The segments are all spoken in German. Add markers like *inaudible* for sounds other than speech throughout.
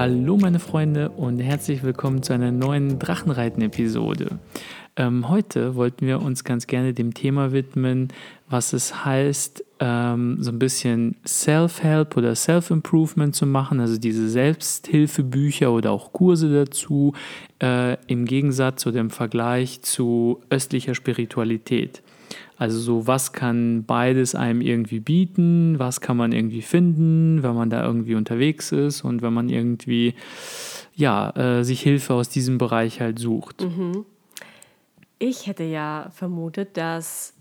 Hallo meine Freunde und herzlich willkommen zu einer neuen Drachenreiten-Episode. Ähm, heute wollten wir uns ganz gerne dem Thema widmen, was es heißt, ähm, so ein bisschen Self-Help oder Self-Improvement zu machen, also diese Selbsthilfebücher oder auch Kurse dazu, äh, im Gegensatz oder im Vergleich zu östlicher Spiritualität. Also so, was kann beides einem irgendwie bieten, was kann man irgendwie finden, wenn man da irgendwie unterwegs ist und wenn man irgendwie ja, äh, sich Hilfe aus diesem Bereich halt sucht. Mhm. Ich hätte ja vermutet, dass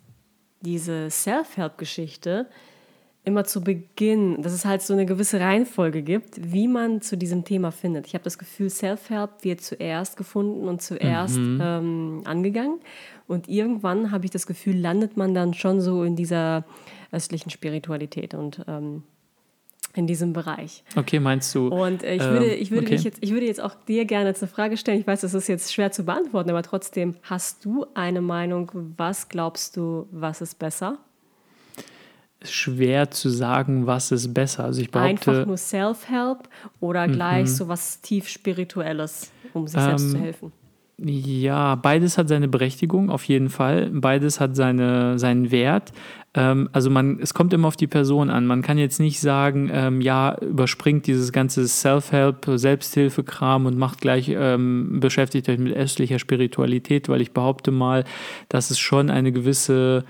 diese Self-Help-Geschichte immer zu Beginn, dass es halt so eine gewisse Reihenfolge gibt, wie man zu diesem Thema findet. Ich habe das Gefühl, Self-Help wird zuerst gefunden und zuerst mhm. ähm, angegangen. Und irgendwann habe ich das Gefühl, landet man dann schon so in dieser östlichen Spiritualität und ähm, in diesem Bereich. Okay, meinst du? Und äh, ich, würde, ähm, ich, würde okay. jetzt, ich würde jetzt auch dir gerne eine Frage stellen. Ich weiß, das ist jetzt schwer zu beantworten, aber trotzdem, hast du eine Meinung? Was glaubst du, was ist besser? Schwer zu sagen, was ist besser. Also ich behaupte, Einfach nur Self-Help oder gleich mhm. so was tief Spirituelles, um sich ähm, selbst zu helfen? Ja, beides hat seine Berechtigung, auf jeden Fall. Beides hat seine, seinen Wert. Ähm, also man, es kommt immer auf die Person an. Man kann jetzt nicht sagen, ähm, ja, überspringt dieses ganze Self-Help, Selbsthilfe-Kram und macht gleich, ähm, beschäftigt euch mit östlicher Spiritualität, weil ich behaupte mal, dass es schon eine gewisse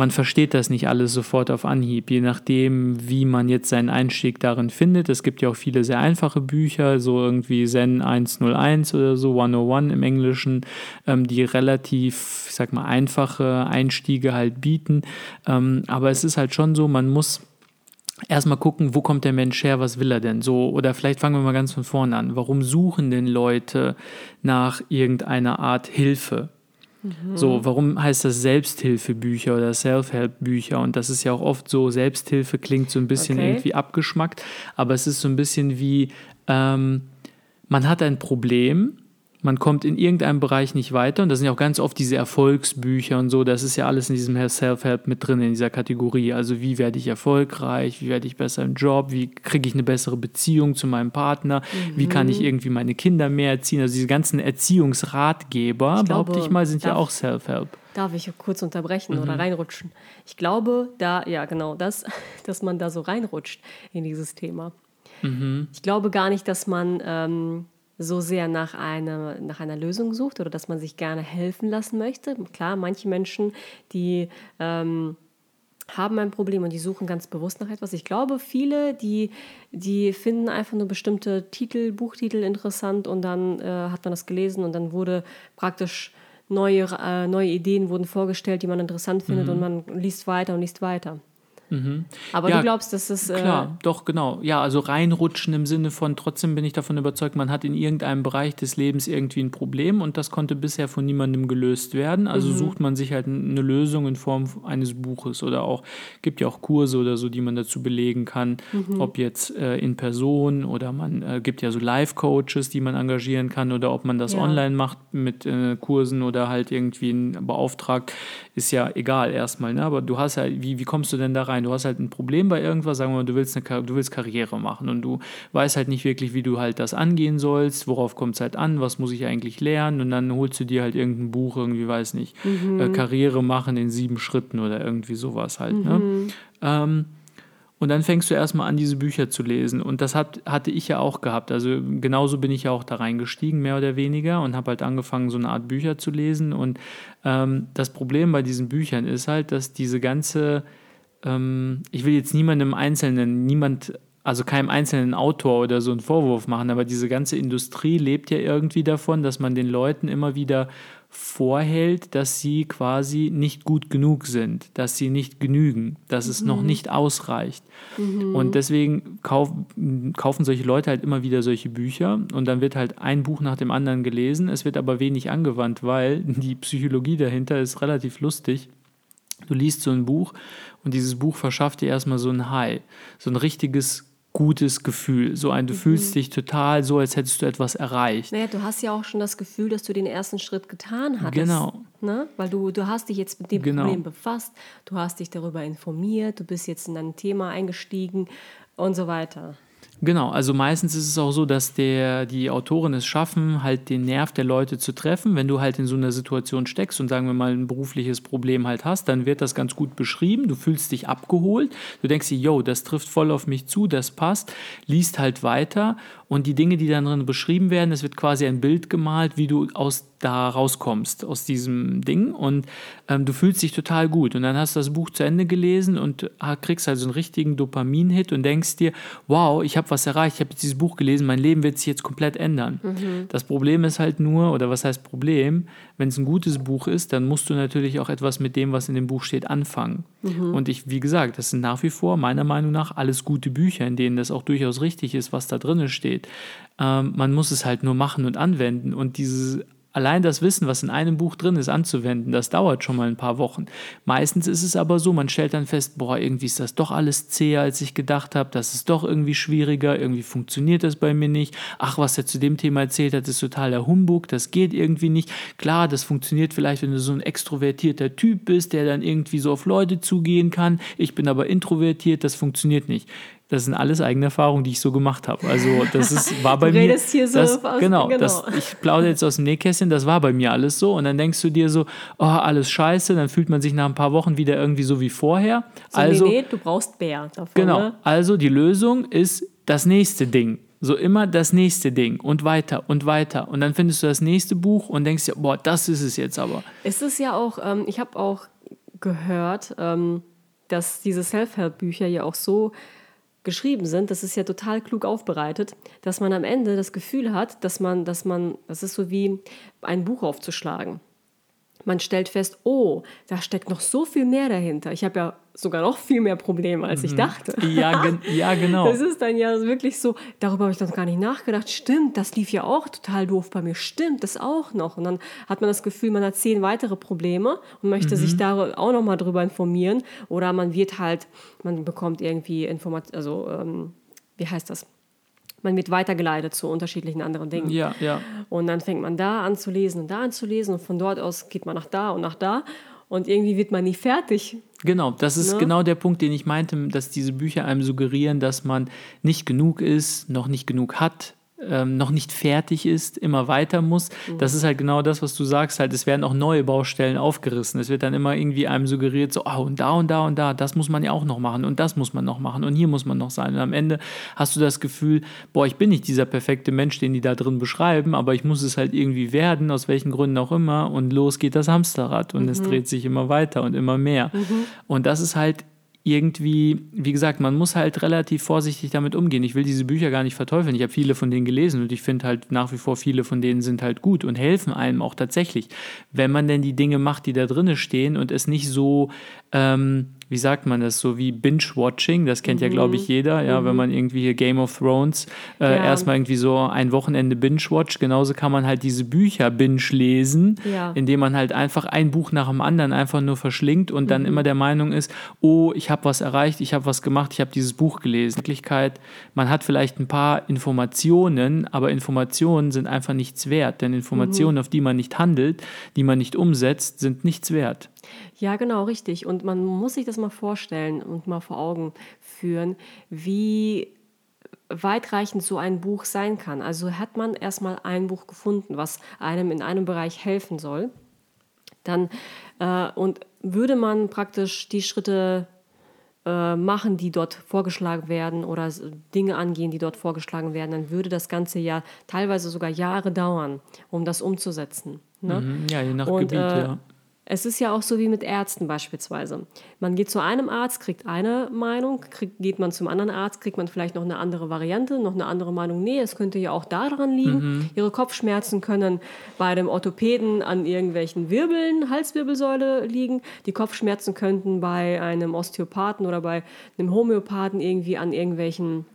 man versteht das nicht alles sofort auf Anhieb, je nachdem, wie man jetzt seinen Einstieg darin findet. Es gibt ja auch viele sehr einfache Bücher, so irgendwie Zen 101 oder so, 101 im Englischen, ähm, die relativ, ich sag mal, einfache Einstiege halt bieten. Ähm, aber es ist halt schon so, man muss erstmal gucken, wo kommt der Mensch her, was will er denn so? Oder vielleicht fangen wir mal ganz von vorne an. Warum suchen denn Leute nach irgendeiner Art Hilfe? So, warum heißt das Selbsthilfebücher oder Self-Help-Bücher? Und das ist ja auch oft so, Selbsthilfe klingt so ein bisschen okay. irgendwie abgeschmackt, aber es ist so ein bisschen wie, ähm, man hat ein Problem man kommt in irgendeinem Bereich nicht weiter. Und das sind ja auch ganz oft diese Erfolgsbücher und so. Das ist ja alles in diesem Self-Help mit drin, in dieser Kategorie. Also wie werde ich erfolgreich, wie werde ich besser im Job, wie kriege ich eine bessere Beziehung zu meinem Partner, mhm. wie kann ich irgendwie meine Kinder mehr erziehen. Also diese ganzen Erziehungsratgeber, ich glaube, behaupte ich mal, sind darf, ja auch Self-Help. Darf ich kurz unterbrechen mhm. oder reinrutschen? Ich glaube, da, ja genau, das, *laughs* dass man da so reinrutscht in dieses Thema. Mhm. Ich glaube gar nicht, dass man... Ähm, so sehr nach einer, nach einer Lösung sucht oder dass man sich gerne helfen lassen möchte. Klar, manche Menschen, die ähm, haben ein Problem und die suchen ganz bewusst nach etwas. Ich glaube, viele, die, die finden einfach nur bestimmte Titel, Buchtitel interessant und dann äh, hat man das gelesen und dann wurde praktisch neue, äh, neue Ideen wurden vorgestellt, die man interessant findet mhm. und man liest weiter und liest weiter. Mhm. Aber ja, du glaubst, dass es. Äh klar, doch, genau. Ja, also reinrutschen im Sinne von, trotzdem bin ich davon überzeugt, man hat in irgendeinem Bereich des Lebens irgendwie ein Problem und das konnte bisher von niemandem gelöst werden. Also mhm. sucht man sich halt eine Lösung in Form eines Buches oder auch, gibt ja auch Kurse oder so, die man dazu belegen kann, mhm. ob jetzt äh, in Person oder man äh, gibt ja so Live-Coaches, die man engagieren kann oder ob man das ja. online macht mit äh, Kursen oder halt irgendwie beauftragt, ist ja egal erstmal. Ne? Aber du hast ja, wie, wie kommst du denn da rein? Du hast halt ein Problem bei irgendwas, sagen wir mal, du willst, eine, du willst Karriere machen und du weißt halt nicht wirklich, wie du halt das angehen sollst, worauf kommt es halt an, was muss ich eigentlich lernen und dann holst du dir halt irgendein Buch, irgendwie, weiß nicht, mhm. äh, Karriere machen in sieben Schritten oder irgendwie sowas halt. Ne? Mhm. Ne? Ähm, und dann fängst du erstmal an, diese Bücher zu lesen. Und das hat, hatte ich ja auch gehabt. Also genauso bin ich ja auch da reingestiegen, mehr oder weniger, und habe halt angefangen, so eine Art Bücher zu lesen. Und ähm, das Problem bei diesen Büchern ist halt, dass diese ganze ähm, ich will jetzt niemandem Einzelnen, niemand, also keinem einzelnen Autor oder so einen Vorwurf machen, aber diese ganze Industrie lebt ja irgendwie davon, dass man den Leuten immer wieder vorhält, dass sie quasi nicht gut genug sind, dass sie nicht genügen, dass es mhm. noch nicht ausreicht. Mhm. Und deswegen kauf, kaufen solche Leute halt immer wieder solche Bücher und dann wird halt ein Buch nach dem anderen gelesen, es wird aber wenig angewandt, weil *laughs* die Psychologie dahinter ist relativ lustig. Du liest so ein Buch und dieses Buch verschafft dir erstmal so ein High, so ein richtiges gutes Gefühl. So ein, du mhm. fühlst dich total so, als hättest du etwas erreicht. Naja, du hast ja auch schon das Gefühl, dass du den ersten Schritt getan hattest. Genau. Ne? Weil du, du hast dich jetzt mit dem genau. Problem befasst, du hast dich darüber informiert, du bist jetzt in ein Thema eingestiegen und so weiter. Genau, also meistens ist es auch so, dass der, die Autoren es schaffen, halt den Nerv der Leute zu treffen. Wenn du halt in so einer Situation steckst und sagen wir mal ein berufliches Problem halt hast, dann wird das ganz gut beschrieben. Du fühlst dich abgeholt. Du denkst dir, yo, das trifft voll auf mich zu, das passt. Liest halt weiter und die Dinge, die dann drin beschrieben werden, es wird quasi ein Bild gemalt, wie du aus da rauskommst, aus diesem Ding. Und ähm, du fühlst dich total gut. Und dann hast du das Buch zu Ende gelesen und kriegst also einen richtigen Dopamin-Hit und denkst dir, wow, ich habe was erreicht, ich habe dieses Buch gelesen, mein Leben wird sich jetzt komplett ändern. Mhm. Das Problem ist halt nur, oder was heißt Problem, wenn es ein gutes Buch ist, dann musst du natürlich auch etwas mit dem, was in dem Buch steht, anfangen. Mhm. Und ich, wie gesagt, das sind nach wie vor meiner Meinung nach alles gute Bücher, in denen das auch durchaus richtig ist, was da drin steht. Ähm, man muss es halt nur machen und anwenden. Und dieses allein das Wissen, was in einem Buch drin ist, anzuwenden, das dauert schon mal ein paar Wochen. Meistens ist es aber so, man stellt dann fest, boah, irgendwie ist das doch alles zäher, als ich gedacht habe, das ist doch irgendwie schwieriger, irgendwie funktioniert das bei mir nicht. Ach, was er zu dem Thema erzählt hat, ist totaler Humbug, das geht irgendwie nicht. Klar, das funktioniert vielleicht, wenn du so ein extrovertierter Typ bist, der dann irgendwie so auf Leute zugehen kann. Ich bin aber introvertiert, das funktioniert nicht. Das sind alles eigene Erfahrungen, die ich so gemacht habe. Also das ist, *laughs* war bei du mir. Hier so das, aus, genau, genau. Das, ich plaudere jetzt aus dem Nähkästchen, das war bei mir alles so. Und dann denkst du dir so, oh, alles scheiße. Dann fühlt man sich nach ein paar Wochen wieder irgendwie so wie vorher. So, also, nee, nee, du brauchst Bär davon. Genau. Ne? Also die Lösung ist das nächste Ding. So immer das nächste Ding und weiter und weiter. Und dann findest du das nächste Buch und denkst dir, boah, das ist es jetzt aber. Es ist ja auch, ähm, ich habe auch gehört, ähm, dass diese Self-Help-Bücher ja auch so geschrieben sind, das ist ja total klug aufbereitet, dass man am Ende das Gefühl hat, dass man, dass man, das ist so wie ein Buch aufzuschlagen. Man stellt fest, oh, da steckt noch so viel mehr dahinter. Ich habe ja sogar noch viel mehr Probleme, als ich mhm. dachte. Ja, gen ja, genau. Das ist dann ja wirklich so, darüber habe ich noch gar nicht nachgedacht. Stimmt, das lief ja auch total doof bei mir. Stimmt, das auch noch. Und dann hat man das Gefühl, man hat zehn weitere Probleme und möchte mhm. sich da auch noch mal drüber informieren. Oder man wird halt, man bekommt irgendwie Informationen, also ähm, wie heißt das? Man wird weitergeleitet zu unterschiedlichen anderen Dingen. Ja, ja. Und dann fängt man da an zu lesen und da an zu lesen und von dort aus geht man nach da und nach da und irgendwie wird man nie fertig. Genau, das ist ne? genau der Punkt, den ich meinte, dass diese Bücher einem suggerieren, dass man nicht genug ist, noch nicht genug hat, ähm, noch nicht fertig ist, immer weiter muss. Mhm. Das ist halt genau das, was du sagst. Halt, es werden auch neue Baustellen aufgerissen. Es wird dann immer irgendwie einem suggeriert, so, oh, und da und da und da, das muss man ja auch noch machen und das muss man noch machen und hier muss man noch sein. Und am Ende hast du das Gefühl, boah, ich bin nicht dieser perfekte Mensch, den die da drin beschreiben, aber ich muss es halt irgendwie werden, aus welchen Gründen auch immer. Und los geht das Hamsterrad und mhm. es dreht sich immer weiter und immer mehr. Mhm. Und das ist halt irgendwie, wie gesagt, man muss halt relativ vorsichtig damit umgehen. Ich will diese Bücher gar nicht verteufeln. Ich habe viele von denen gelesen und ich finde halt nach wie vor viele von denen sind halt gut und helfen einem auch tatsächlich, wenn man denn die Dinge macht, die da drinnen stehen und es nicht so ähm, wie sagt man das, so wie Binge-Watching, das kennt mhm. ja, glaube ich, jeder, ja, mhm. wenn man irgendwie hier Game of Thrones äh, ja. erstmal irgendwie so ein Wochenende Binge-Watch, genauso kann man halt diese Bücher binge lesen, ja. indem man halt einfach ein Buch nach dem anderen einfach nur verschlingt und dann mhm. immer der Meinung ist, oh, ich habe was erreicht, ich habe was gemacht, ich habe dieses Buch gelesen. In Wirklichkeit, man hat vielleicht ein paar Informationen, aber Informationen sind einfach nichts wert, denn Informationen, mhm. auf die man nicht handelt, die man nicht umsetzt, sind nichts wert. Ja, genau, richtig. Und man muss sich das mal vorstellen und mal vor Augen führen, wie weitreichend so ein Buch sein kann. Also hat man erstmal ein Buch gefunden, was einem in einem Bereich helfen soll, dann äh, und würde man praktisch die Schritte äh, machen, die dort vorgeschlagen werden oder Dinge angehen, die dort vorgeschlagen werden, dann würde das Ganze ja teilweise sogar Jahre dauern, um das umzusetzen. Ne? Mhm, ja, je nach und, Gebiet, äh, ja. Es ist ja auch so wie mit Ärzten beispielsweise. Man geht zu einem Arzt, kriegt eine Meinung, kriegt, geht man zum anderen Arzt, kriegt man vielleicht noch eine andere Variante, noch eine andere Meinung. Nee, es könnte ja auch daran liegen. Mhm. Ihre Kopfschmerzen können bei dem Orthopäden an irgendwelchen Wirbeln, Halswirbelsäule liegen. Die Kopfschmerzen könnten bei einem Osteopathen oder bei einem Homöopathen irgendwie an irgendwelchen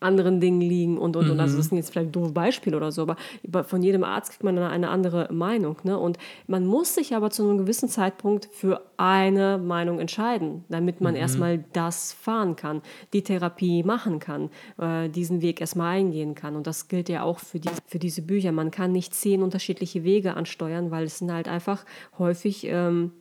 anderen Dingen liegen und und mhm. und. Also das mhm. sind jetzt vielleicht doofe Beispiele oder so, aber von jedem Arzt kriegt man dann eine andere Meinung. Ne? Und man muss sich aber zu einem gewissen Zeitpunkt für eine Meinung entscheiden, damit man mhm. erstmal das fahren kann, die Therapie machen kann, äh, diesen Weg erstmal eingehen kann. Und das gilt ja auch für, die, für diese Bücher. Man kann nicht zehn unterschiedliche Wege ansteuern, weil es sind halt einfach häufig ähm,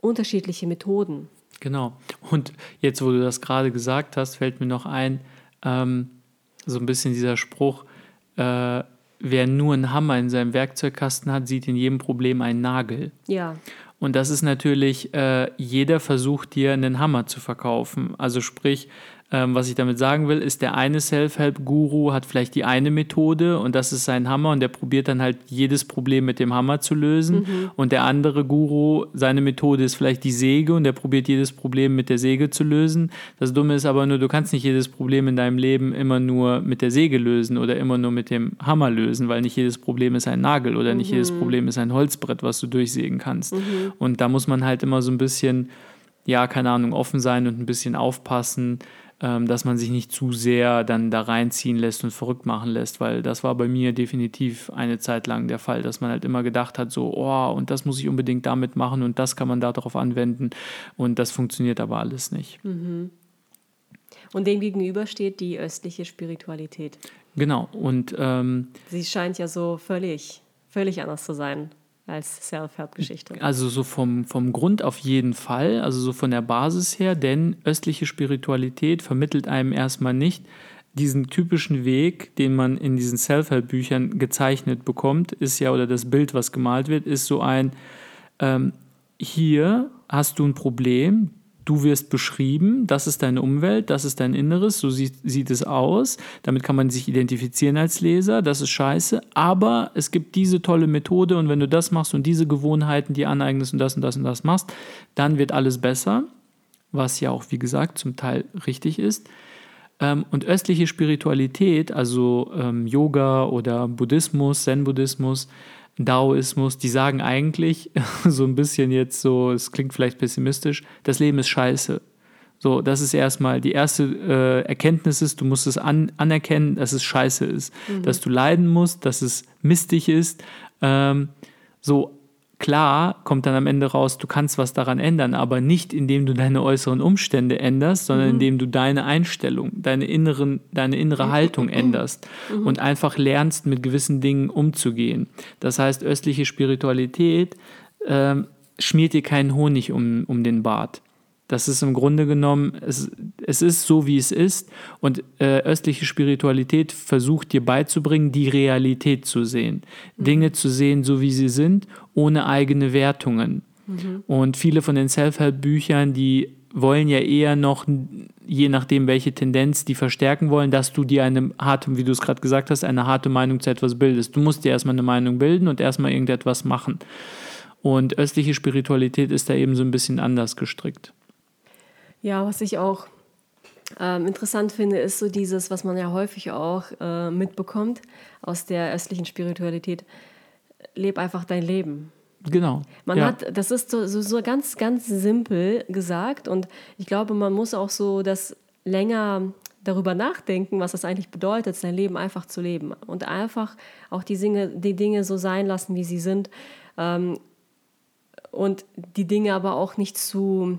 unterschiedliche Methoden. Genau. Und jetzt, wo du das gerade gesagt hast, fällt mir noch ein, ähm, so ein bisschen dieser Spruch, äh, wer nur einen Hammer in seinem Werkzeugkasten hat, sieht in jedem Problem einen Nagel. Ja. Und das ist natürlich, äh, jeder versucht dir einen Hammer zu verkaufen. Also sprich, ähm, was ich damit sagen will, ist, der eine Self-Help-Guru hat vielleicht die eine Methode und das ist sein Hammer und der probiert dann halt jedes Problem mit dem Hammer zu lösen. Mhm. Und der andere Guru, seine Methode ist vielleicht die Säge und der probiert jedes Problem mit der Säge zu lösen. Das Dumme ist aber nur, du kannst nicht jedes Problem in deinem Leben immer nur mit der Säge lösen oder immer nur mit dem Hammer lösen, weil nicht jedes Problem ist ein Nagel oder mhm. nicht jedes mhm. Problem ist ein Holzbrett, was du durchsägen kannst. Mhm. Und da muss man halt immer so ein bisschen, ja, keine Ahnung, offen sein und ein bisschen aufpassen dass man sich nicht zu sehr dann da reinziehen lässt und verrückt machen lässt, weil das war bei mir definitiv eine Zeit lang der Fall, dass man halt immer gedacht hat, so, oh, und das muss ich unbedingt damit machen und das kann man darauf anwenden und das funktioniert aber alles nicht. Mhm. Und dem gegenüber steht die östliche Spiritualität. Genau, und ähm, sie scheint ja so völlig, völlig anders zu sein als Self-Help-Geschichte. Also so vom, vom Grund auf jeden Fall, also so von der Basis her, denn östliche Spiritualität vermittelt einem erstmal nicht diesen typischen Weg, den man in diesen Self-Help-Büchern gezeichnet bekommt, ist ja, oder das Bild, was gemalt wird, ist so ein, ähm, hier hast du ein Problem, du wirst beschrieben, das ist deine Umwelt, das ist dein Inneres, so sieht, sieht es aus. Damit kann man sich identifizieren als Leser, das ist scheiße, aber es gibt diese tolle Methode und wenn du das machst und diese Gewohnheiten die aneignest und das und das und das machst, dann wird alles besser, was ja auch, wie gesagt, zum Teil richtig ist. Ähm, und östliche Spiritualität, also ähm, Yoga oder Buddhismus, Zen-Buddhismus, Daoismus, die sagen eigentlich *laughs* so ein bisschen jetzt so, es klingt vielleicht pessimistisch, das Leben ist scheiße. So, das ist erstmal die erste äh, Erkenntnis ist, du musst es an, anerkennen, dass es scheiße ist, mhm. dass du leiden musst, dass es mistig ist. Ähm, so, Klar kommt dann am Ende raus, du kannst was daran ändern, aber nicht indem du deine äußeren Umstände änderst, sondern mhm. indem du deine Einstellung, deine, inneren, deine innere mhm. Haltung änderst mhm. und einfach lernst, mit gewissen Dingen umzugehen. Das heißt, östliche Spiritualität äh, schmiert dir keinen Honig um, um den Bart. Das ist im Grunde genommen, es, es ist so, wie es ist. Und äh, östliche Spiritualität versucht dir beizubringen, die Realität zu sehen. Mhm. Dinge zu sehen, so wie sie sind, ohne eigene Wertungen. Mhm. Und viele von den Self-Help-Büchern, die wollen ja eher noch, je nachdem, welche Tendenz die verstärken wollen, dass du dir eine harte, wie du es gerade gesagt hast, eine harte Meinung zu etwas bildest. Du musst dir erstmal eine Meinung bilden und erstmal irgendetwas machen. Und östliche Spiritualität ist da eben so ein bisschen anders gestrickt. Ja, was ich auch ähm, interessant finde, ist so dieses, was man ja häufig auch äh, mitbekommt aus der östlichen Spiritualität. Leb einfach dein Leben. Genau. Man ja. hat, das ist so, so, so ganz, ganz simpel gesagt und ich glaube, man muss auch so das länger darüber nachdenken, was das eigentlich bedeutet, sein Leben einfach zu leben und einfach auch die Dinge, die Dinge so sein lassen, wie sie sind ähm, und die Dinge aber auch nicht zu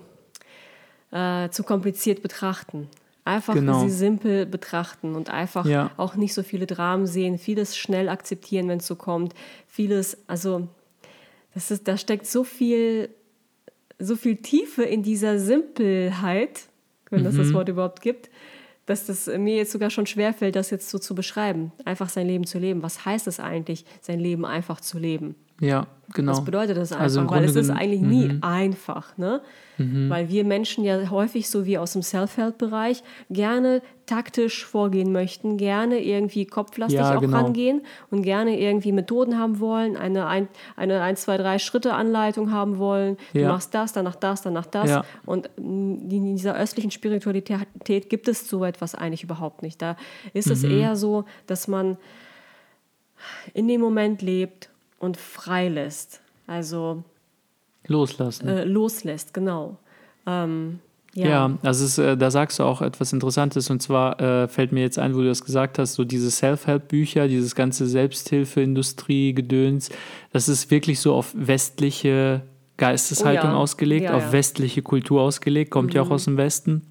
äh, zu kompliziert betrachten. Einfach genau. sie simpel betrachten und einfach ja. auch nicht so viele Dramen sehen, vieles schnell akzeptieren, wenn es so kommt. Vieles, also das ist, da steckt so viel, so viel Tiefe in dieser Simpelheit, wenn es mhm. das Wort überhaupt gibt, dass das mir jetzt sogar schon schwerfällt, das jetzt so zu beschreiben. Einfach sein Leben zu leben. Was heißt es eigentlich, sein Leben einfach zu leben? Ja, genau. Was bedeutet das also einfach? Also Weil es ist eigentlich nie mhm. einfach, ne? Mhm. Weil wir Menschen ja häufig so wie aus dem Self-Help-Bereich gerne taktisch vorgehen möchten, gerne irgendwie kopflastig ja, auch genau. rangehen und gerne irgendwie Methoden haben wollen, eine ein, eine 1, 2, 3 Schritte Anleitung haben wollen. Ja. Du machst das, danach das, danach das. Ja. Und in dieser östlichen Spiritualität gibt es so etwas eigentlich überhaupt nicht. Da ist mhm. es eher so, dass man in dem Moment lebt und freilässt. Also loslassen. Äh, loslässt, genau. Ähm, ja. ja, also ist, äh, da sagst du auch etwas Interessantes und zwar äh, fällt mir jetzt ein, wo du das gesagt hast, so diese Self-Help-Bücher, dieses ganze Selbsthilfe-Industrie-Gedöns, das ist wirklich so auf westliche Geisteshaltung oh ja. ausgelegt, ja, auf westliche Kultur ausgelegt, kommt mhm. ja auch mhm. aus dem Westen.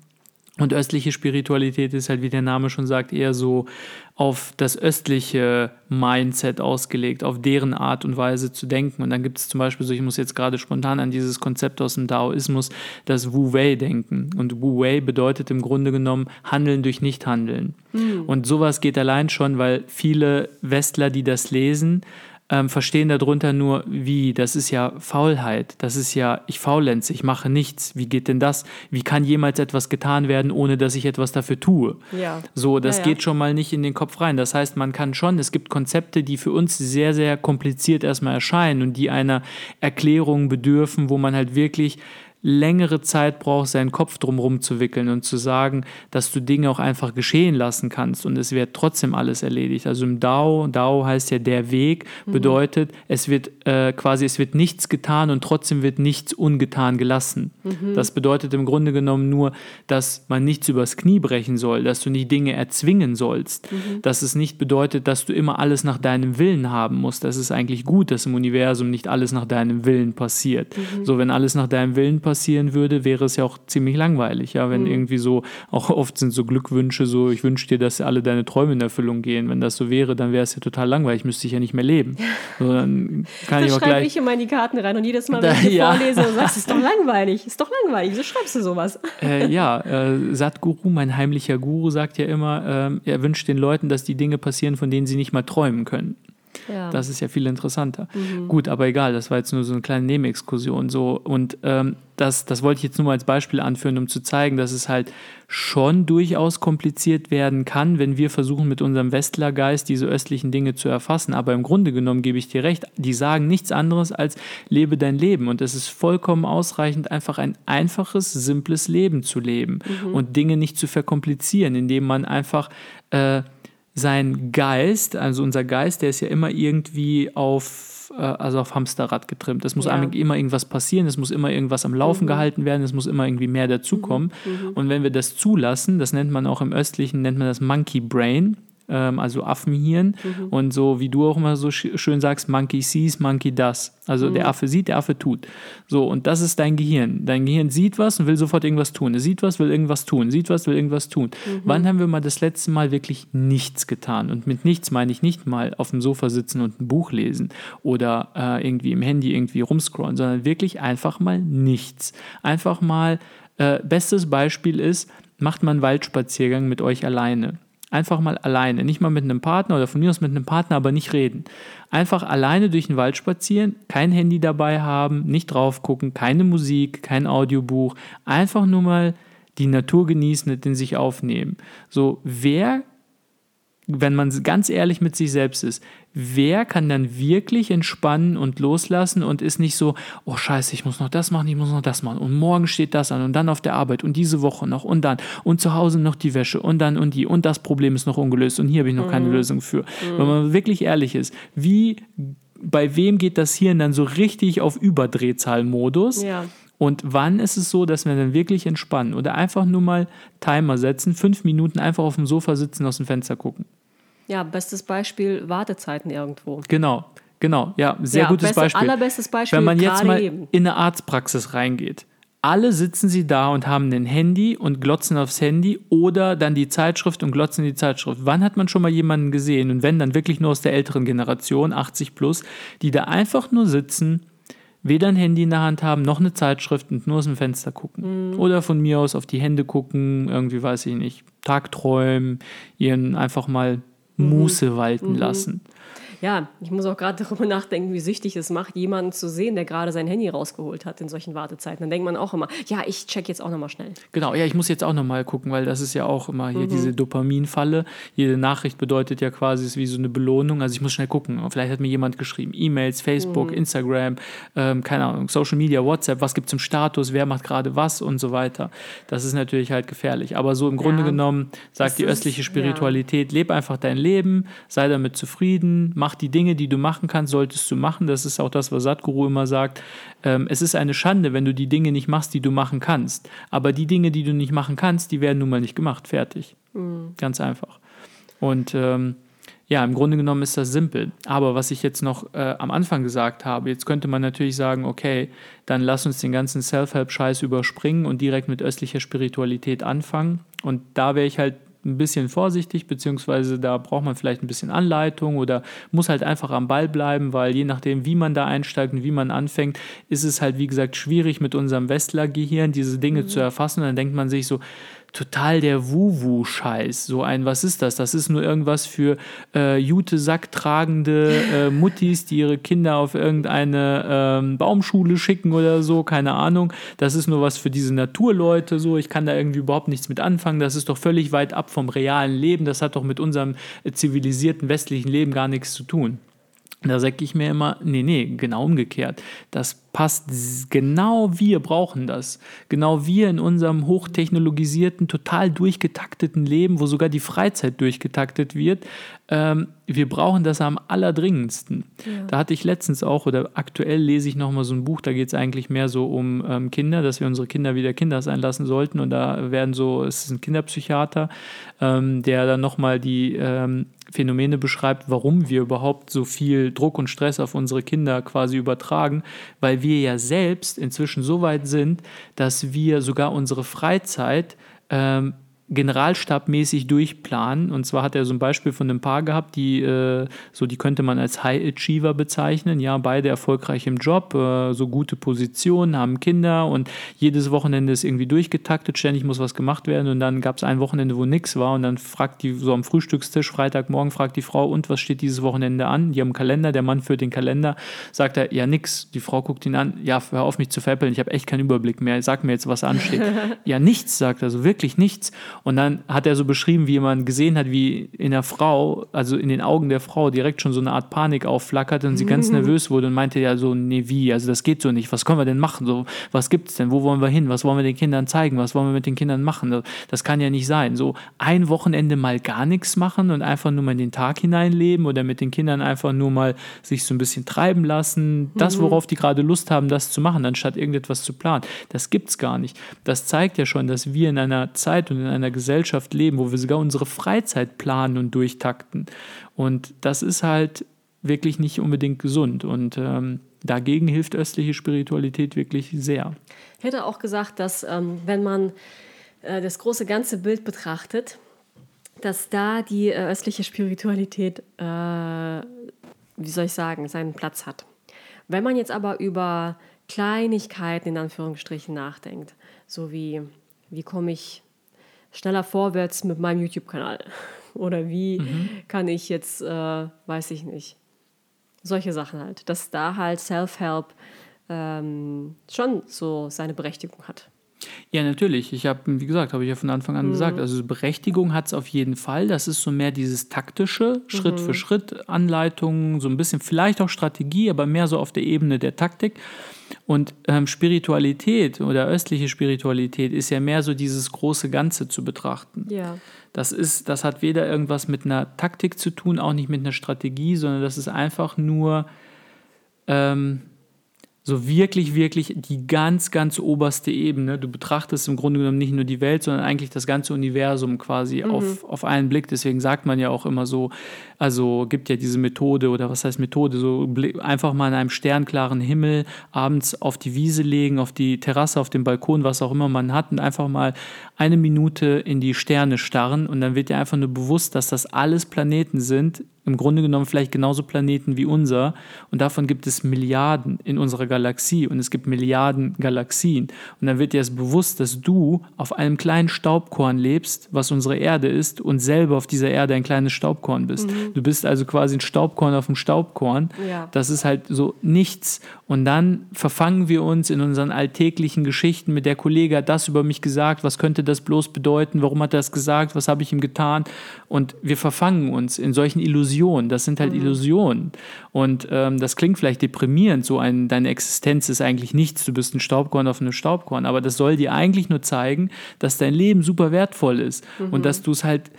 Und östliche Spiritualität ist halt, wie der Name schon sagt, eher so auf das östliche Mindset ausgelegt, auf deren Art und Weise zu denken. Und dann gibt es zum Beispiel so, ich muss jetzt gerade spontan an dieses Konzept aus dem Daoismus, das Wu Wei denken. Und Wu Wei bedeutet im Grunde genommen Handeln durch Nichthandeln. Mhm. Und sowas geht allein schon, weil viele Westler, die das lesen, ähm, verstehen darunter nur, wie, das ist ja Faulheit, das ist ja, ich faulenze, ich mache nichts. Wie geht denn das? Wie kann jemals etwas getan werden, ohne dass ich etwas dafür tue? Ja. So, das ja, ja. geht schon mal nicht in den Kopf rein. Das heißt, man kann schon, es gibt Konzepte, die für uns sehr, sehr kompliziert erstmal erscheinen und die einer Erklärung bedürfen, wo man halt wirklich längere Zeit brauchst, seinen Kopf drumherum zu wickeln und zu sagen, dass du Dinge auch einfach geschehen lassen kannst und es wird trotzdem alles erledigt. Also im Dao, Dao heißt ja der Weg, mhm. bedeutet, es wird äh, quasi, es wird nichts getan und trotzdem wird nichts ungetan gelassen. Mhm. Das bedeutet im Grunde genommen nur, dass man nichts übers Knie brechen soll, dass du nicht Dinge erzwingen sollst, mhm. dass es nicht bedeutet, dass du immer alles nach deinem Willen haben musst. Das ist eigentlich gut, dass im Universum nicht alles nach deinem Willen passiert. Mhm. So, wenn alles nach deinem Willen passiert, passieren würde, wäre es ja auch ziemlich langweilig, ja, wenn mhm. irgendwie so, auch oft sind so Glückwünsche so, ich wünsche dir, dass alle deine Träume in Erfüllung gehen. Wenn das so wäre, dann wäre es ja total langweilig, müsste ich ja nicht mehr leben. So, dann kann das ich auch gleich. ich immer in die Karten rein und jedes Mal, wenn ich ja. vorlese *laughs* sagst, ist doch langweilig, ist doch langweilig, wieso schreibst du sowas? Äh, ja, äh, Satguru, mein heimlicher Guru, sagt ja immer, äh, er wünscht den Leuten, dass die Dinge passieren, von denen sie nicht mal träumen können. Ja. Das ist ja viel interessanter. Mhm. Gut, aber egal, das war jetzt nur so eine kleine Nebenexkursion. So. Und ähm, das, das wollte ich jetzt nur mal als Beispiel anführen, um zu zeigen, dass es halt schon durchaus kompliziert werden kann, wenn wir versuchen, mit unserem Westlergeist diese östlichen Dinge zu erfassen. Aber im Grunde genommen gebe ich dir recht, die sagen nichts anderes als lebe dein Leben. Und es ist vollkommen ausreichend, einfach ein einfaches, simples Leben zu leben mhm. und Dinge nicht zu verkomplizieren, indem man einfach äh, sein Geist, also unser Geist, der ist ja immer irgendwie auf, äh, also auf Hamsterrad getrimmt. Es muss ja. immer irgendwas passieren, es muss immer irgendwas am Laufen mhm. gehalten werden, es muss immer irgendwie mehr dazukommen. Mhm. Mhm. Und wenn wir das zulassen, das nennt man auch im Östlichen, nennt man das Monkey Brain, ähm, also Affenhirn. Mhm. Und so wie du auch immer so schön sagst, Monkey sees, Monkey does. Also mhm. der Affe sieht, der Affe tut. So, und das ist dein Gehirn. Dein Gehirn sieht was und will sofort irgendwas tun. Es sieht was, will irgendwas tun. Sieht was, will irgendwas tun. Mhm. Wann haben wir mal das letzte Mal wirklich nichts getan? Und mit nichts meine ich nicht mal auf dem Sofa sitzen und ein Buch lesen oder äh, irgendwie im Handy irgendwie rumscrollen, sondern wirklich einfach mal nichts. Einfach mal, äh, bestes Beispiel ist, macht man einen Waldspaziergang mit euch alleine. Einfach mal alleine, nicht mal mit einem Partner oder von mir aus mit einem Partner, aber nicht reden. Einfach alleine durch den Wald spazieren, kein Handy dabei haben, nicht drauf gucken, keine Musik, kein Audiobuch, einfach nur mal die Natur genießen und in sich aufnehmen. So, wer wenn man ganz ehrlich mit sich selbst ist, wer kann dann wirklich entspannen und loslassen und ist nicht so, oh scheiße, ich muss noch das machen, ich muss noch das machen und morgen steht das an und dann auf der Arbeit und diese Woche noch und dann und zu Hause noch die Wäsche und dann und die und das Problem ist noch ungelöst und hier habe ich noch mhm. keine Lösung für. Mhm. Wenn man wirklich ehrlich ist, wie bei wem geht das Hirn dann so richtig auf Überdrehzahlmodus? Ja. Und wann ist es so, dass wir dann wirklich entspannen oder einfach nur mal Timer setzen, fünf Minuten einfach auf dem Sofa sitzen, aus dem Fenster gucken? Ja, bestes Beispiel Wartezeiten irgendwo. Genau, genau. Ja, sehr ja, gutes beste, Beispiel. Allerbestes Beispiel. Wenn man jetzt mal eben. in eine Arztpraxis reingeht, alle sitzen sie da und haben ein Handy und glotzen aufs Handy oder dann die Zeitschrift und glotzen die Zeitschrift. Wann hat man schon mal jemanden gesehen und wenn dann wirklich nur aus der älteren Generation, 80 plus, die da einfach nur sitzen weder ein Handy in der Hand haben, noch eine Zeitschrift und nur aus dem Fenster gucken. Mhm. Oder von mir aus auf die Hände gucken, irgendwie weiß ich nicht, Tagträumen, ihren einfach mal. Muße walten mhm. lassen ja, ich muss auch gerade *laughs* darüber nachdenken, wie süchtig es macht, jemanden zu sehen, der gerade sein Handy rausgeholt hat in solchen Wartezeiten. Dann denkt man auch immer, ja, ich check jetzt auch nochmal schnell. Genau, ja, ich muss jetzt auch nochmal gucken, weil das ist ja auch immer hier mhm. diese Dopaminfalle. Jede Nachricht bedeutet ja quasi ist wie so eine Belohnung. Also ich muss schnell gucken. Vielleicht hat mir jemand geschrieben, E-Mails, Facebook, mhm. Instagram, ähm, keine Ahnung, Social Media, WhatsApp, was gibt es im Status, wer macht gerade was und so weiter. Das ist natürlich halt gefährlich. Aber so im Grunde ja, genommen sagt die östliche Spiritualität, ja. leb einfach dein Leben, sei damit zufrieden, mach mach die Dinge, die du machen kannst, solltest du machen. Das ist auch das, was Sadhguru immer sagt. Ähm, es ist eine Schande, wenn du die Dinge nicht machst, die du machen kannst. Aber die Dinge, die du nicht machen kannst, die werden nun mal nicht gemacht. Fertig. Mhm. Ganz einfach. Und ähm, Ja, im Grunde genommen ist das simpel. Aber was ich jetzt noch äh, am Anfang gesagt habe, jetzt könnte man natürlich sagen, okay, dann lass uns den ganzen Self-Help-Scheiß überspringen und direkt mit östlicher Spiritualität anfangen. Und da wäre ich halt ein bisschen vorsichtig, beziehungsweise da braucht man vielleicht ein bisschen Anleitung oder muss halt einfach am Ball bleiben, weil je nachdem, wie man da einsteigt und wie man anfängt, ist es halt, wie gesagt, schwierig mit unserem Westler-Gehirn diese Dinge mhm. zu erfassen. Und dann denkt man sich so, total der Wuwu-Scheiß. So ein, was ist das? Das ist nur irgendwas für äh, Jute-Sack tragende äh, Muttis, die ihre Kinder auf irgendeine ähm, Baumschule schicken oder so, keine Ahnung. Das ist nur was für diese Naturleute, so. Ich kann da irgendwie überhaupt nichts mit anfangen. Das ist doch völlig weit ab vom realen Leben. Das hat doch mit unserem äh, zivilisierten westlichen Leben gar nichts zu tun. Da sage ich mir immer, nee, nee, genau umgekehrt. Das passt genau wir brauchen das. Genau wir in unserem hochtechnologisierten, total durchgetakteten Leben, wo sogar die Freizeit durchgetaktet wird. Ähm, wir brauchen das am allerdringendsten. Ja. Da hatte ich letztens auch, oder aktuell lese ich nochmal so ein Buch, da geht es eigentlich mehr so um ähm, Kinder, dass wir unsere Kinder wieder Kinder sein lassen sollten. Und da werden so, es ist ein Kinderpsychiater, ähm, der dann nochmal die ähm, Phänomene beschreibt, warum wir überhaupt so viel Druck und Stress auf unsere Kinder quasi übertragen, weil wir ja selbst inzwischen so weit sind, dass wir sogar unsere Freizeit ähm, generalstabmäßig durchplanen. Und zwar hat er so ein Beispiel von einem Paar gehabt, die äh, so, die könnte man als High Achiever bezeichnen. Ja, beide erfolgreich im Job, äh, so gute Positionen, haben Kinder und jedes Wochenende ist irgendwie durchgetaktet, ständig muss was gemacht werden. Und dann gab es ein Wochenende, wo nichts war. Und dann fragt die so am Frühstückstisch, Freitagmorgen, fragt die Frau, und was steht dieses Wochenende an? Die haben einen Kalender, der Mann führt den Kalender, sagt er, ja, nix. Die Frau guckt ihn an, ja, hör auf mich zu veräppeln, ich habe echt keinen Überblick mehr, sag mir jetzt, was ansteht. *laughs* ja, nichts, sagt er, so wirklich nichts. Und dann hat er so beschrieben, wie man gesehen hat, wie in der Frau, also in den Augen der Frau direkt schon so eine Art Panik aufflackerte und sie ganz mhm. nervös wurde und meinte ja so, nee, wie, also das geht so nicht, was können wir denn machen, so, was gibt es denn, wo wollen wir hin, was wollen wir den Kindern zeigen, was wollen wir mit den Kindern machen, das kann ja nicht sein, so ein Wochenende mal gar nichts machen und einfach nur mal in den Tag hineinleben oder mit den Kindern einfach nur mal sich so ein bisschen treiben lassen, das, mhm. worauf die gerade Lust haben, das zu machen, anstatt irgendetwas zu planen, das gibt es gar nicht. Das zeigt ja schon, dass wir in einer Zeit und in einer Gesellschaft leben, wo wir sogar unsere Freizeit planen und durchtakten. Und das ist halt wirklich nicht unbedingt gesund. Und ähm, dagegen hilft östliche Spiritualität wirklich sehr. Ich hätte auch gesagt, dass ähm, wenn man äh, das große ganze Bild betrachtet, dass da die äh, östliche Spiritualität, äh, wie soll ich sagen, seinen Platz hat. Wenn man jetzt aber über Kleinigkeiten in Anführungsstrichen nachdenkt, so wie, wie komme ich schneller vorwärts mit meinem YouTube-Kanal? *laughs* Oder wie mhm. kann ich jetzt, äh, weiß ich nicht, solche Sachen halt, dass da halt Self-Help ähm, schon so seine Berechtigung hat. Ja, natürlich. Ich habe, wie gesagt, habe ich ja von Anfang an mhm. gesagt, also Berechtigung hat es auf jeden Fall. Das ist so mehr dieses taktische, Schritt mhm. für Schritt Anleitungen, so ein bisschen vielleicht auch Strategie, aber mehr so auf der Ebene der Taktik. Und ähm, Spiritualität oder östliche Spiritualität ist ja mehr so dieses große Ganze zu betrachten. Ja. Das ist, das hat weder irgendwas mit einer Taktik zu tun, auch nicht mit einer Strategie, sondern das ist einfach nur ähm, so wirklich, wirklich die ganz, ganz oberste Ebene. Du betrachtest im Grunde genommen nicht nur die Welt, sondern eigentlich das ganze Universum quasi mhm. auf, auf einen Blick. Deswegen sagt man ja auch immer so, also gibt ja diese Methode oder was heißt Methode, so einfach mal in einem sternklaren Himmel abends auf die Wiese legen, auf die Terrasse, auf dem Balkon, was auch immer man hat und einfach mal eine Minute in die Sterne starren und dann wird dir einfach nur bewusst, dass das alles Planeten sind, im Grunde genommen vielleicht genauso Planeten wie unser und davon gibt es Milliarden in unserer Galaxie und es gibt Milliarden Galaxien und dann wird dir es bewusst, dass du auf einem kleinen Staubkorn lebst, was unsere Erde ist und selber auf dieser Erde ein kleines Staubkorn bist. Mhm. Du bist also quasi ein Staubkorn auf dem Staubkorn. Ja. Das ist halt so nichts und dann verfangen wir uns in unseren alltäglichen Geschichten mit der Kollege hat das über mich gesagt, was könnte das bloß bedeuten, warum hat er das gesagt, was habe ich ihm getan? Und wir verfangen uns in solchen Illusionen. Das sind halt mhm. Illusionen. Und ähm, das klingt vielleicht deprimierend, so ein, deine Existenz ist eigentlich nichts, du bist ein Staubkorn auf einem Staubkorn, aber das soll dir eigentlich nur zeigen, dass dein Leben super wertvoll ist mhm. und dass du es halt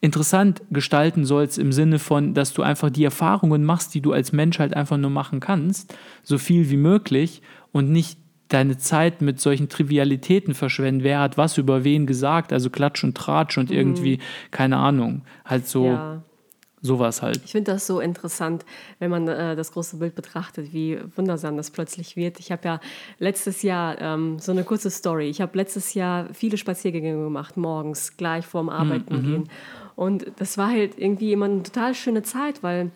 interessant gestalten sollst im Sinne von, dass du einfach die Erfahrungen machst, die du als Mensch halt einfach nur machen kannst, so viel wie möglich und nicht deine Zeit mit solchen Trivialitäten verschwenden. Wer hat was über wen gesagt? Also Klatsch und Tratsch und mhm. irgendwie, keine Ahnung, halt so, ja. Sowas halt. Ich finde das so interessant, wenn man äh, das große Bild betrachtet, wie wundersam das plötzlich wird. Ich habe ja letztes Jahr ähm, so eine kurze Story. Ich habe letztes Jahr viele Spaziergänge gemacht, morgens, gleich vorm Arbeiten mhm. gehen. Und das war halt irgendwie immer eine total schöne Zeit, weil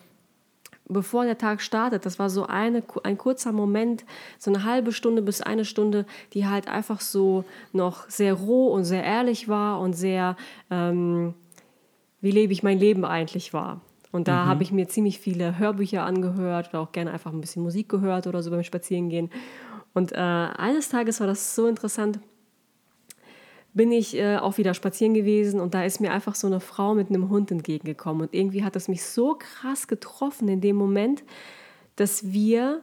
bevor der Tag startet, das war so eine, ein kurzer Moment, so eine halbe Stunde bis eine Stunde, die halt einfach so noch sehr roh und sehr ehrlich war und sehr, ähm, wie lebe ich mein Leben eigentlich war. Und da mhm. habe ich mir ziemlich viele Hörbücher angehört oder auch gerne einfach ein bisschen Musik gehört oder so beim Spazierengehen. Und äh, eines Tages war das so interessant, bin ich äh, auch wieder spazieren gewesen und da ist mir einfach so eine Frau mit einem Hund entgegengekommen. Und irgendwie hat das mich so krass getroffen in dem Moment, dass wir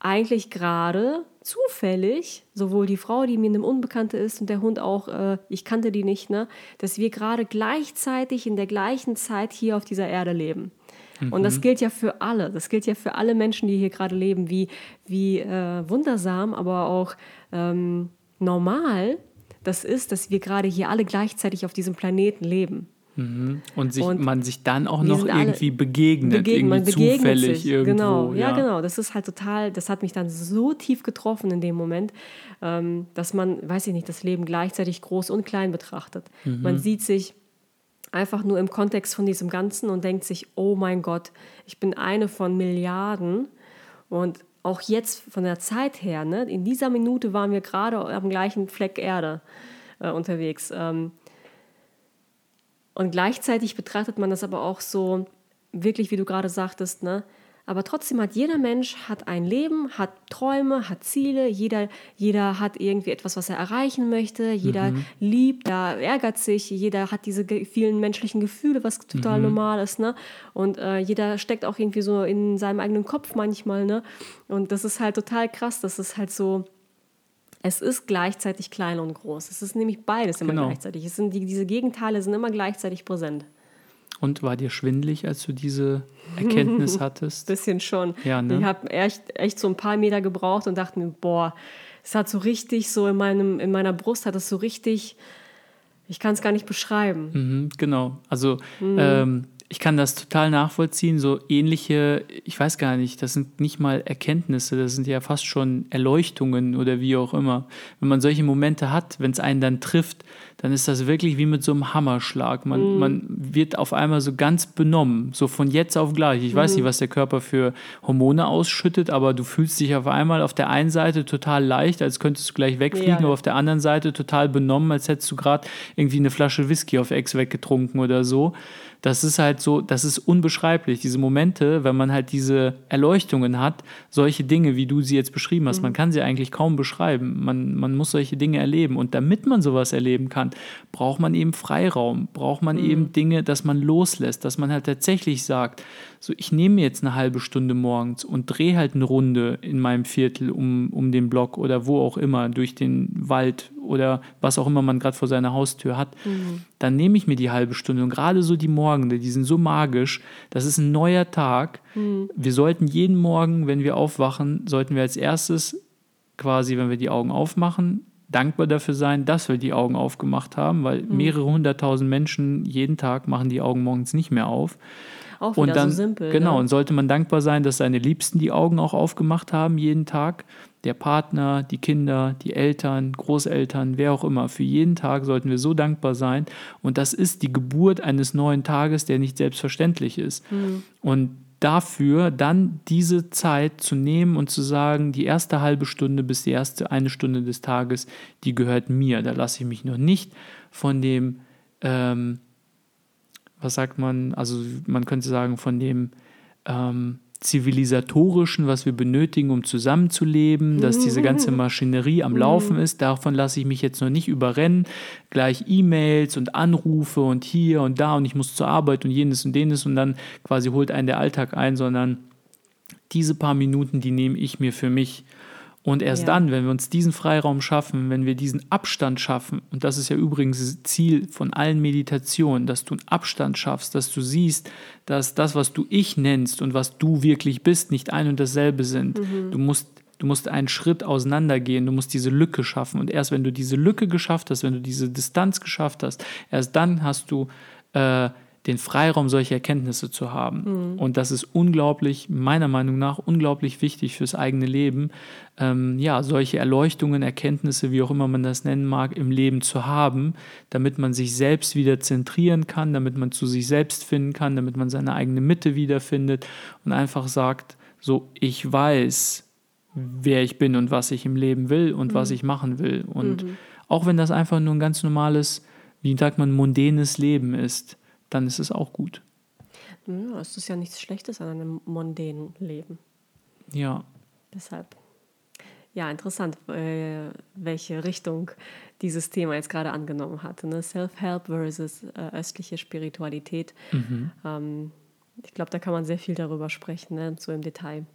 eigentlich gerade zufällig, sowohl die Frau, die mir eine Unbekannte ist und der Hund auch, äh, ich kannte die nicht, ne, dass wir gerade gleichzeitig in der gleichen Zeit hier auf dieser Erde leben. Mhm. Und das mhm. gilt ja für alle. Das gilt ja für alle Menschen, die hier gerade leben, wie, wie äh, wundersam, aber auch ähm, normal das ist, dass wir gerade hier alle gleichzeitig auf diesem Planeten leben. Mhm. Und, sich, und man sich dann auch noch irgendwie begegnet, begegnen, irgendwie zufällig sich. irgendwo. Genau, ja. ja. genau. Das ist halt total, das hat mich dann so tief getroffen in dem Moment, ähm, dass man, weiß ich nicht, das Leben gleichzeitig groß und klein betrachtet. Mhm. Man sieht sich einfach nur im Kontext von diesem Ganzen und denkt sich, oh mein Gott, ich bin eine von Milliarden und auch jetzt von der Zeit her, ne, in dieser Minute waren wir gerade am gleichen Fleck Erde äh, unterwegs. Ähm, und gleichzeitig betrachtet man das aber auch so, wirklich, wie du gerade sagtest, ne, aber trotzdem hat jeder Mensch hat ein Leben, hat Träume, hat Ziele. Jeder, jeder hat irgendwie etwas, was er erreichen möchte. Jeder mhm. liebt, da ärgert sich. Jeder hat diese vielen menschlichen Gefühle, was total mhm. normal ist. Ne? Und äh, jeder steckt auch irgendwie so in seinem eigenen Kopf manchmal. Ne? Und das ist halt total krass. Das ist halt so. Es ist gleichzeitig klein und groß. Es ist nämlich beides immer genau. gleichzeitig. Es sind die, diese Gegenteile sind immer gleichzeitig präsent. Und war dir schwindlig, als du diese *laughs* Erkenntnis hattest? Bisschen schon. Ja, ne? Ich habe echt, echt so ein paar Meter gebraucht und dachte mir, boah, es hat so richtig so in, meinem, in meiner Brust hat es so richtig, ich kann es gar nicht beschreiben. Mhm, genau. Also mhm. ähm, ich kann das total nachvollziehen. So ähnliche, ich weiß gar nicht, das sind nicht mal Erkenntnisse, das sind ja fast schon Erleuchtungen oder wie auch immer. Wenn man solche Momente hat, wenn es einen dann trifft, dann ist das wirklich wie mit so einem Hammerschlag. Man, mhm. man wird auf einmal so ganz benommen, so von jetzt auf gleich. Ich mhm. weiß nicht, was der Körper für Hormone ausschüttet, aber du fühlst dich auf einmal auf der einen Seite total leicht, als könntest du gleich wegfliegen, ja. aber auf der anderen Seite total benommen, als hättest du gerade irgendwie eine Flasche Whisky auf Ex weggetrunken oder so das ist halt so, das ist unbeschreiblich. Diese Momente, wenn man halt diese Erleuchtungen hat, solche Dinge, wie du sie jetzt beschrieben hast, mhm. man kann sie eigentlich kaum beschreiben. Man, man muss solche Dinge erleben. Und damit man sowas erleben kann, braucht man eben Freiraum, braucht man mhm. eben Dinge, dass man loslässt, dass man halt tatsächlich sagt, so ich nehme mir jetzt eine halbe Stunde morgens und drehe halt eine Runde in meinem Viertel um, um den Block oder wo auch immer, durch den Wald oder was auch immer man gerade vor seiner Haustür hat, mhm. dann nehme ich mir die halbe Stunde. Und gerade so die Morgende, die sind so magisch. Das ist ein neuer Tag. Mhm. Wir sollten jeden Morgen, wenn wir aufwachen, sollten wir als erstes quasi, wenn wir die Augen aufmachen, dankbar dafür sein, dass wir die Augen aufgemacht haben, weil mhm. mehrere hunderttausend Menschen jeden Tag machen die Augen morgens nicht mehr auf. Auch und dann, so simpel. Genau, ne? und sollte man dankbar sein, dass seine Liebsten die Augen auch aufgemacht haben jeden Tag. Der Partner, die Kinder, die Eltern, Großeltern, wer auch immer. Für jeden Tag sollten wir so dankbar sein. Und das ist die Geburt eines neuen Tages, der nicht selbstverständlich ist. Mhm. Und dafür dann diese Zeit zu nehmen und zu sagen, die erste halbe Stunde bis die erste eine Stunde des Tages, die gehört mir. Da lasse ich mich noch nicht von dem ähm, was sagt man, also man könnte sagen, von dem ähm, zivilisatorischen, was wir benötigen, um zusammenzuleben, dass diese ganze Maschinerie am Laufen ist. Davon lasse ich mich jetzt noch nicht überrennen. Gleich E-Mails und Anrufe und hier und da und ich muss zur Arbeit und jenes und jenes und dann quasi holt einen der Alltag ein, sondern diese paar Minuten, die nehme ich mir für mich und erst ja. dann, wenn wir uns diesen Freiraum schaffen, wenn wir diesen Abstand schaffen, und das ist ja übrigens das Ziel von allen Meditationen, dass du einen Abstand schaffst, dass du siehst, dass das, was du ich nennst und was du wirklich bist, nicht ein und dasselbe sind. Mhm. Du musst Du musst einen Schritt auseinandergehen, du musst diese Lücke schaffen. Und erst wenn du diese Lücke geschafft hast, wenn du diese Distanz geschafft hast, erst dann hast du äh, den Freiraum, solche Erkenntnisse zu haben. Mhm. Und das ist unglaublich, meiner Meinung nach, unglaublich wichtig fürs eigene Leben, ähm, ja, solche Erleuchtungen, Erkenntnisse, wie auch immer man das nennen mag, im Leben zu haben, damit man sich selbst wieder zentrieren kann, damit man zu sich selbst finden kann, damit man seine eigene Mitte wiederfindet und einfach sagt, so, ich weiß, wer ich bin und was ich im Leben will und mhm. was ich machen will. Und mhm. auch wenn das einfach nur ein ganz normales, wie sagt man, mondänes Leben ist, dann ist es auch gut. Ja, es ist ja nichts Schlechtes an einem mondänen Leben. Ja. Deshalb. Ja, interessant, äh, welche Richtung dieses Thema jetzt gerade angenommen hat. Ne? Self-Help versus äh, östliche Spiritualität. Mhm. Ähm, ich glaube, da kann man sehr viel darüber sprechen, ne? so im Detail.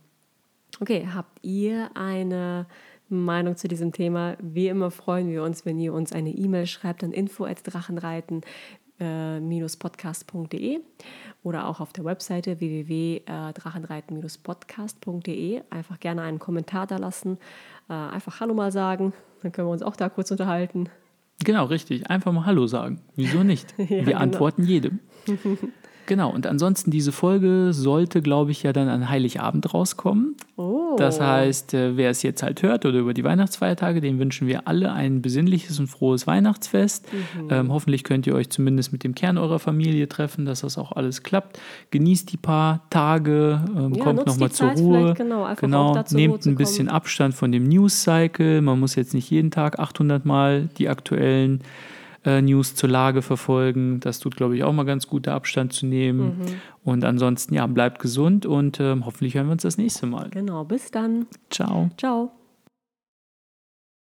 Okay, habt ihr eine Meinung zu diesem Thema? Wie immer freuen wir uns, wenn ihr uns eine E-Mail schreibt an info@drachenreiten podcast.de oder auch auf der Webseite www.drachenreiten-podcast.de. Einfach gerne einen Kommentar da lassen, äh, einfach Hallo mal sagen, dann können wir uns auch da kurz unterhalten. Genau, richtig. Einfach mal Hallo sagen. Wieso nicht? *laughs* ja, wir genau. antworten jedem. *laughs* Genau, und ansonsten diese Folge sollte, glaube ich, ja dann an Heiligabend rauskommen. Oh. Das heißt, äh, wer es jetzt halt hört oder über die Weihnachtsfeiertage, dem wünschen wir alle ein besinnliches und frohes Weihnachtsfest. Mhm. Ähm, hoffentlich könnt ihr euch zumindest mit dem Kern eurer Familie treffen, dass das auch alles klappt. Genießt die paar Tage, ähm, ja, kommt nochmal zur Ruhe. Genau, genau nehmt ein bisschen Abstand von dem News-Cycle. Man muss jetzt nicht jeden Tag 800 Mal die aktuellen äh, News zur Lage verfolgen. Das tut, glaube ich, auch mal ganz gut, da Abstand zu nehmen. Mhm. Und ansonsten, ja, bleibt gesund und äh, hoffentlich hören wir uns das nächste Mal. Genau, bis dann. Ciao. Ciao.